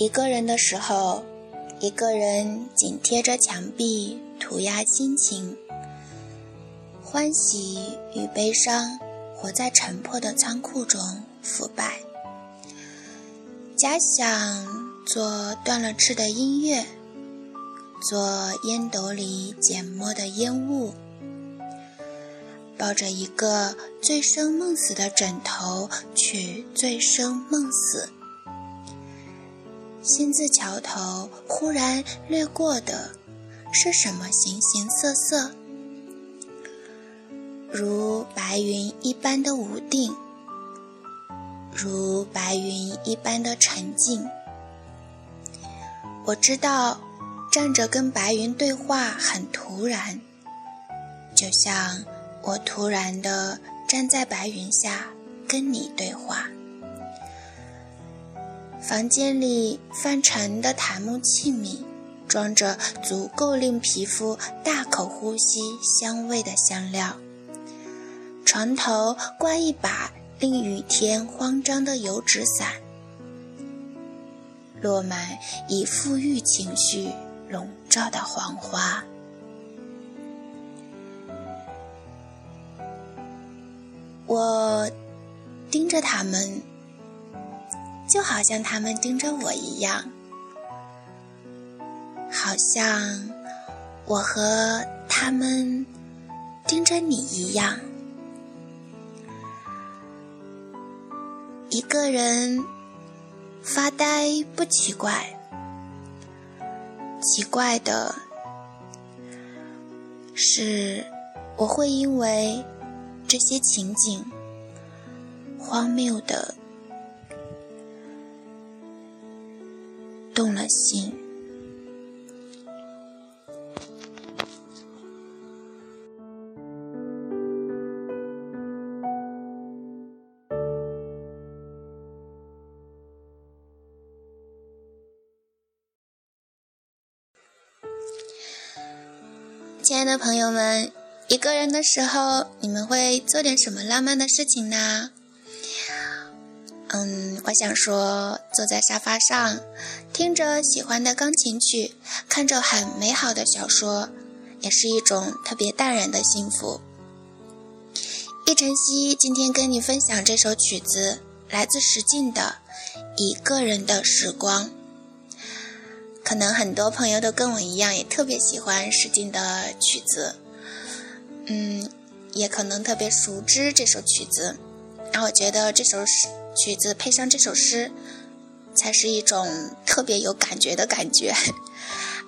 一个人的时候，一个人紧贴着墙壁涂鸦心情，欢喜与悲伤活在沉破的仓库中腐败。假想做断了翅的音乐，做烟斗里缄默的烟雾，抱着一个醉生梦死的枕头去醉生梦死。心字桥头忽然掠过的是什么形形色色？如白云一般的无定，如白云一般的沉静。我知道，站着跟白云对话很突然，就像我突然的站在白云下跟你对话。房间里泛沉的檀木器皿，装着足够令皮肤大口呼吸香味的香料。床头挂一把令雨天慌张的油纸伞，落满以富裕情绪笼罩的黄花。我盯着他们。就好像他们盯着我一样，好像我和他们盯着你一样。一个人发呆不奇怪，奇怪的是我会因为这些情景荒谬的。心，亲爱的朋友们，一个人的时候，你们会做点什么浪漫的事情呢？嗯，我想说，坐在沙发上，听着喜欢的钢琴曲，看着很美好的小说，也是一种特别淡然的幸福。易晨曦今天跟你分享这首曲子，来自石进的《一个人的时光》。可能很多朋友都跟我一样，也特别喜欢石进的曲子，嗯，也可能特别熟知这首曲子。然后我觉得这首诗。曲子配上这首诗，才是一种特别有感觉的感觉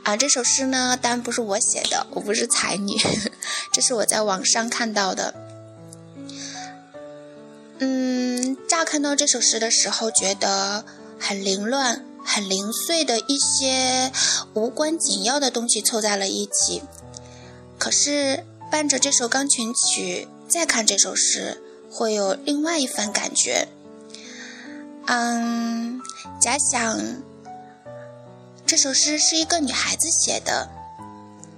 啊！这首诗呢，当然不是我写的，我不是才女，这是我在网上看到的。嗯，乍看到这首诗的时候，觉得很凌乱、很零碎的一些无关紧要的东西凑在了一起。可是伴着这首钢琴曲，再看这首诗，会有另外一番感觉。嗯，假想这首诗是一个女孩子写的。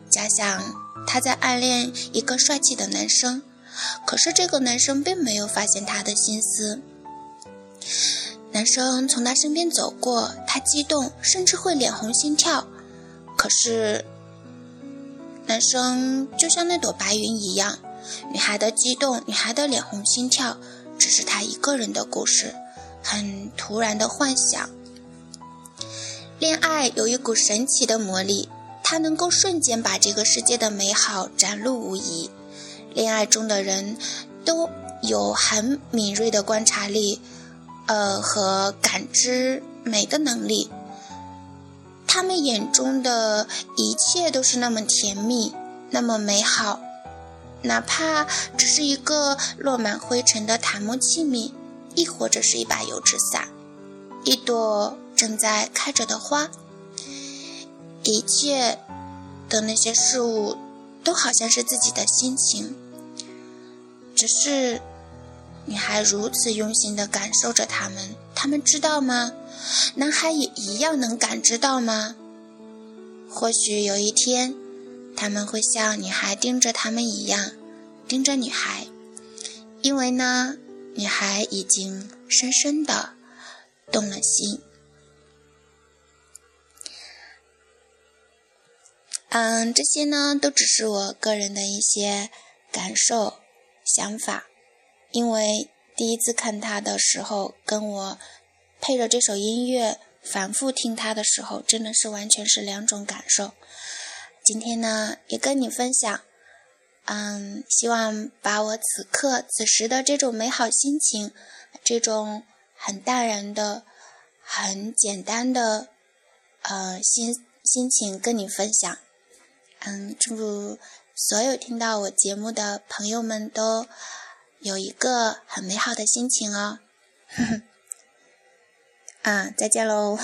假想她在暗恋一个帅气的男生，可是这个男生并没有发现她的心思。男生从她身边走过，她激动，甚至会脸红心跳。可是男生就像那朵白云一样，女孩的激动，女孩的脸红心跳，只是她一个人的故事。很突然的幻想，恋爱有一股神奇的魔力，它能够瞬间把这个世界的美好展露无遗。恋爱中的人都有很敏锐的观察力，呃和感知美的能力。他们眼中的一切都是那么甜蜜，那么美好，哪怕只是一个落满灰尘的檀木器皿。亦或者是一把油纸伞，一朵正在开着的花，一切的那些事物都好像是自己的心情，只是你还如此用心的感受着他们，他们知道吗？男孩也一样能感知到吗？或许有一天，他们会像女孩盯着他们一样盯着女孩，因为呢。女孩已经深深的动了心。嗯这些呢都只是我个人的一些感受想法。因为第一次看它的时候跟我配着这首音乐反复听它的时候真的是完全是两种感受。今天呢也跟你分享嗯，希望把我此刻此时的这种美好心情，这种很淡然的、很简单的，呃，心心情跟你分享。嗯，祝所有听到我节目的朋友们都有一个很美好的心情哦。嗯，再见喽。